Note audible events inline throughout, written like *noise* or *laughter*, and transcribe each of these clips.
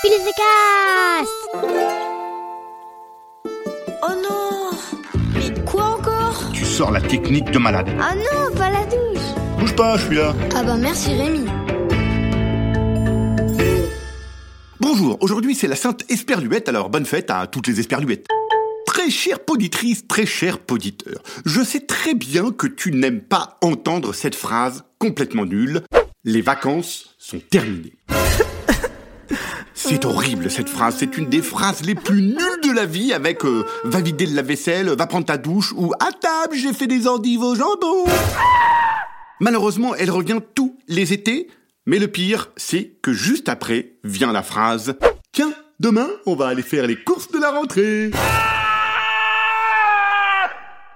Cast Oh non Mais quoi encore? Tu sors la technique de malade. Ah non, pas la douche Bouge pas, je suis là. Ah bah merci Rémi Bonjour, aujourd'hui c'est la Sainte Esperluette, alors bonne fête à toutes les Esperluettes. Très chère poditrice, très cher poditeur, je sais très bien que tu n'aimes pas entendre cette phrase complètement nulle. Les vacances sont terminées. C'est horrible cette phrase, c'est une des phrases les plus nulles de la vie avec euh, va vider le lave-vaisselle, va prendre ta douche ou à table j'ai fait des endives au jambon. Malheureusement, elle revient tous les étés, mais le pire, c'est que juste après vient la phrase Tiens, demain, on va aller faire les courses de la rentrée.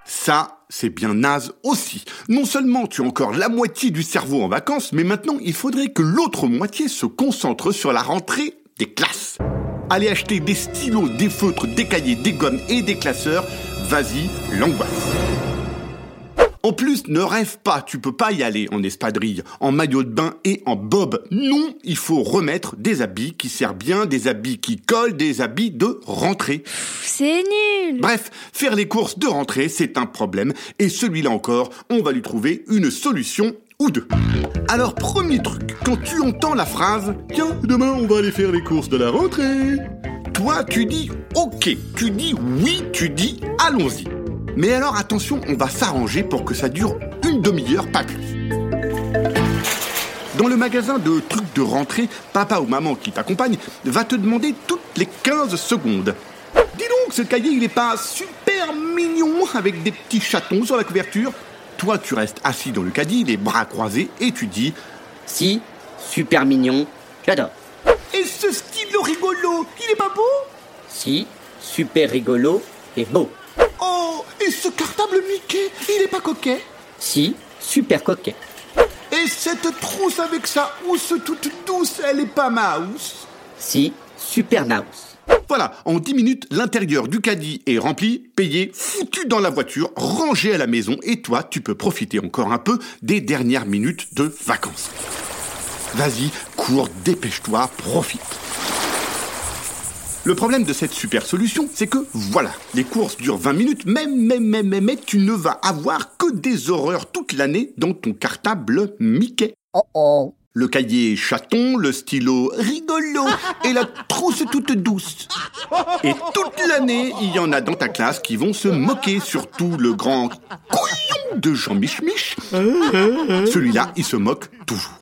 Ça, c'est bien naze aussi. Non seulement tu as encore la moitié du cerveau en vacances, mais maintenant il faudrait que l'autre moitié se concentre sur la rentrée des classes. Aller acheter des stylos, des feutres, des cahiers, des gommes et des classeurs, vas-y, l'angoisse. En plus, ne rêve pas, tu peux pas y aller en espadrille, en maillot de bain et en bob. Non, il faut remettre des habits qui servent bien, des habits qui collent, des habits de rentrée. C'est nul Bref, faire les courses de rentrée, c'est un problème, et celui-là encore, on va lui trouver une solution Alors, premier truc, quand tu entends la phrase « Tiens, demain on va aller faire les courses de la rentrée », toi tu dis « Ok », tu dis « Oui », tu dis « Allons-y ». Mais alors attention, on va s'arranger pour que ça dure une demi-heure, pas plus. Dans le magasin de trucs de rentrée, papa ou maman qui t'accompagne va te demander toutes les 15 secondes. Dis donc, ce cahier, il est pas super mignon avec des petits chatons sur la couverture Toi, tu restes assis dans le caddie, les bras croisés, et tu dis Si, super mignon, j'adore. Et ce stylo rigolo, il est pas beau? Si, super rigolo et beau. Oh, et ce cartable Mickey, il est pas coquet? Si, super coquet. Et cette trousse avec sa housse toute douce, elle est pas mouse Si, super mouse. Voilà, en 10 minutes, l'intérieur du caddie est rempli, payé, foutu dans la voiture, rangé à la maison, et toi, tu peux profiter encore un peu des dernières minutes de vacances. Vas-y, cours, dépêche-toi, profite. Le problème de cette super solution, c'est que voilà, les courses durent 20 minutes, mais, mais, mais, mais, tu ne vas avoir que des horreurs toute l'année dans ton cartable Mickey. Oh oh. Le cahier chaton, le stylo rigolo *laughs* et la trousse toute douce. Et toute l'année, il y en a dans ta classe qui vont se moquer, surtout le grand couillon de Jean Mich Mich. Celui-là, il se moque toujours.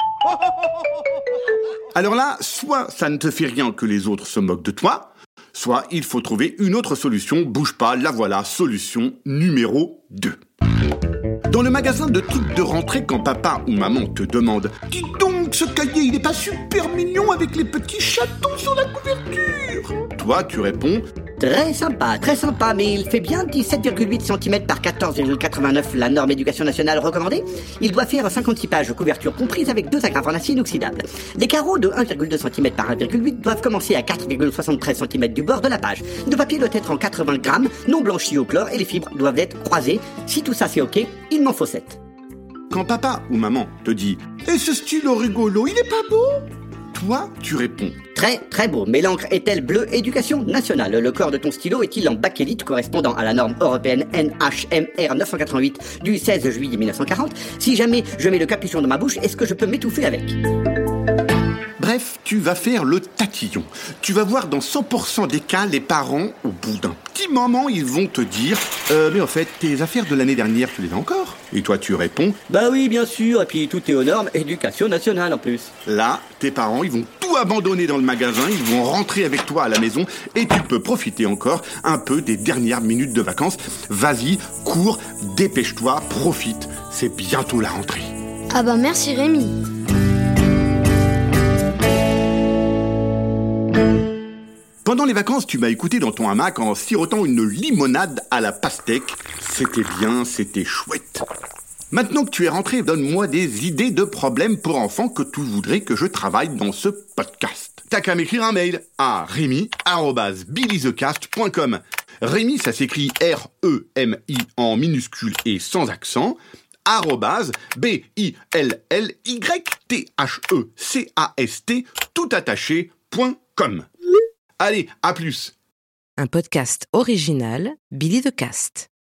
Alors là, soit ça ne te fait rien que les autres se moquent de toi, soit il faut trouver une autre solution. Bouge pas, la voilà, solution numéro 2. Dans le magasin de trucs de rentrée, quand papa ou maman te demande Dis donc, ce cahier, il est pas super mignon avec les petits chatons sur la couverture? Toi, tu réponds Très sympa, très sympa, mais il fait bien 17,8 cm par 14,89 la norme éducation nationale recommandée. Il doit faire 56 pages couverture comprise avec deux agrafes en acier inoxydable. Les carreaux de 1,2 cm par 1,8 doivent commencer à 4,73 cm du bord de la page. Le papier doit être en 80 grammes, non blanchi au chlore et les fibres doivent être croisées. Si tout ça c'est ok, il m'en faut 7. Quand papa ou maman te dit Et ce stylo rigolo, il est pas beau Toi, tu réponds. Très très beau, mais l'encre est-elle bleue? Éducation nationale. Le corps de ton stylo est-il en bakélite correspondant à la norme européenne NHMR 988 du 16 juillet 1940 Si jamais je mets le capuchon dans ma bouche, est-ce que je peux m'étouffer avec? Bref, tu vas faire le tatillon. Tu vas voir dans 100% des cas, les parents, au bout d'un petit moment, ils vont te dire euh, Mais en fait, tes affaires de l'année dernière, tu les as encore Et toi, tu réponds Bah oui, bien sûr, et puis tout est aux normes éducation nationale en plus. Là, tes parents, ils vont tout abandonner dans le magasin, ils vont rentrer avec toi à la maison et tu peux profiter encore un peu des dernières minutes de vacances. Vas-y, cours, dépêche-toi, profite. C'est bientôt la rentrée. Ah bah merci Rémi Pendant les vacances, tu m'as écouté dans ton hamac en sirotant une limonade à la pastèque. C'était bien, c'était chouette. Maintenant que tu es rentré, donne-moi des idées de problèmes pour enfants que tu voudrais que je travaille dans ce podcast. T'as qu'à m'écrire un mail à rémi.billythecast.com. Rémi, ça s'écrit R-E-M-I en minuscule et sans accent. arrobase B-I-L-L-Y-T-H-E-C-A-S-T tout attaché, Allez, à plus Un podcast original, Billy de Cast.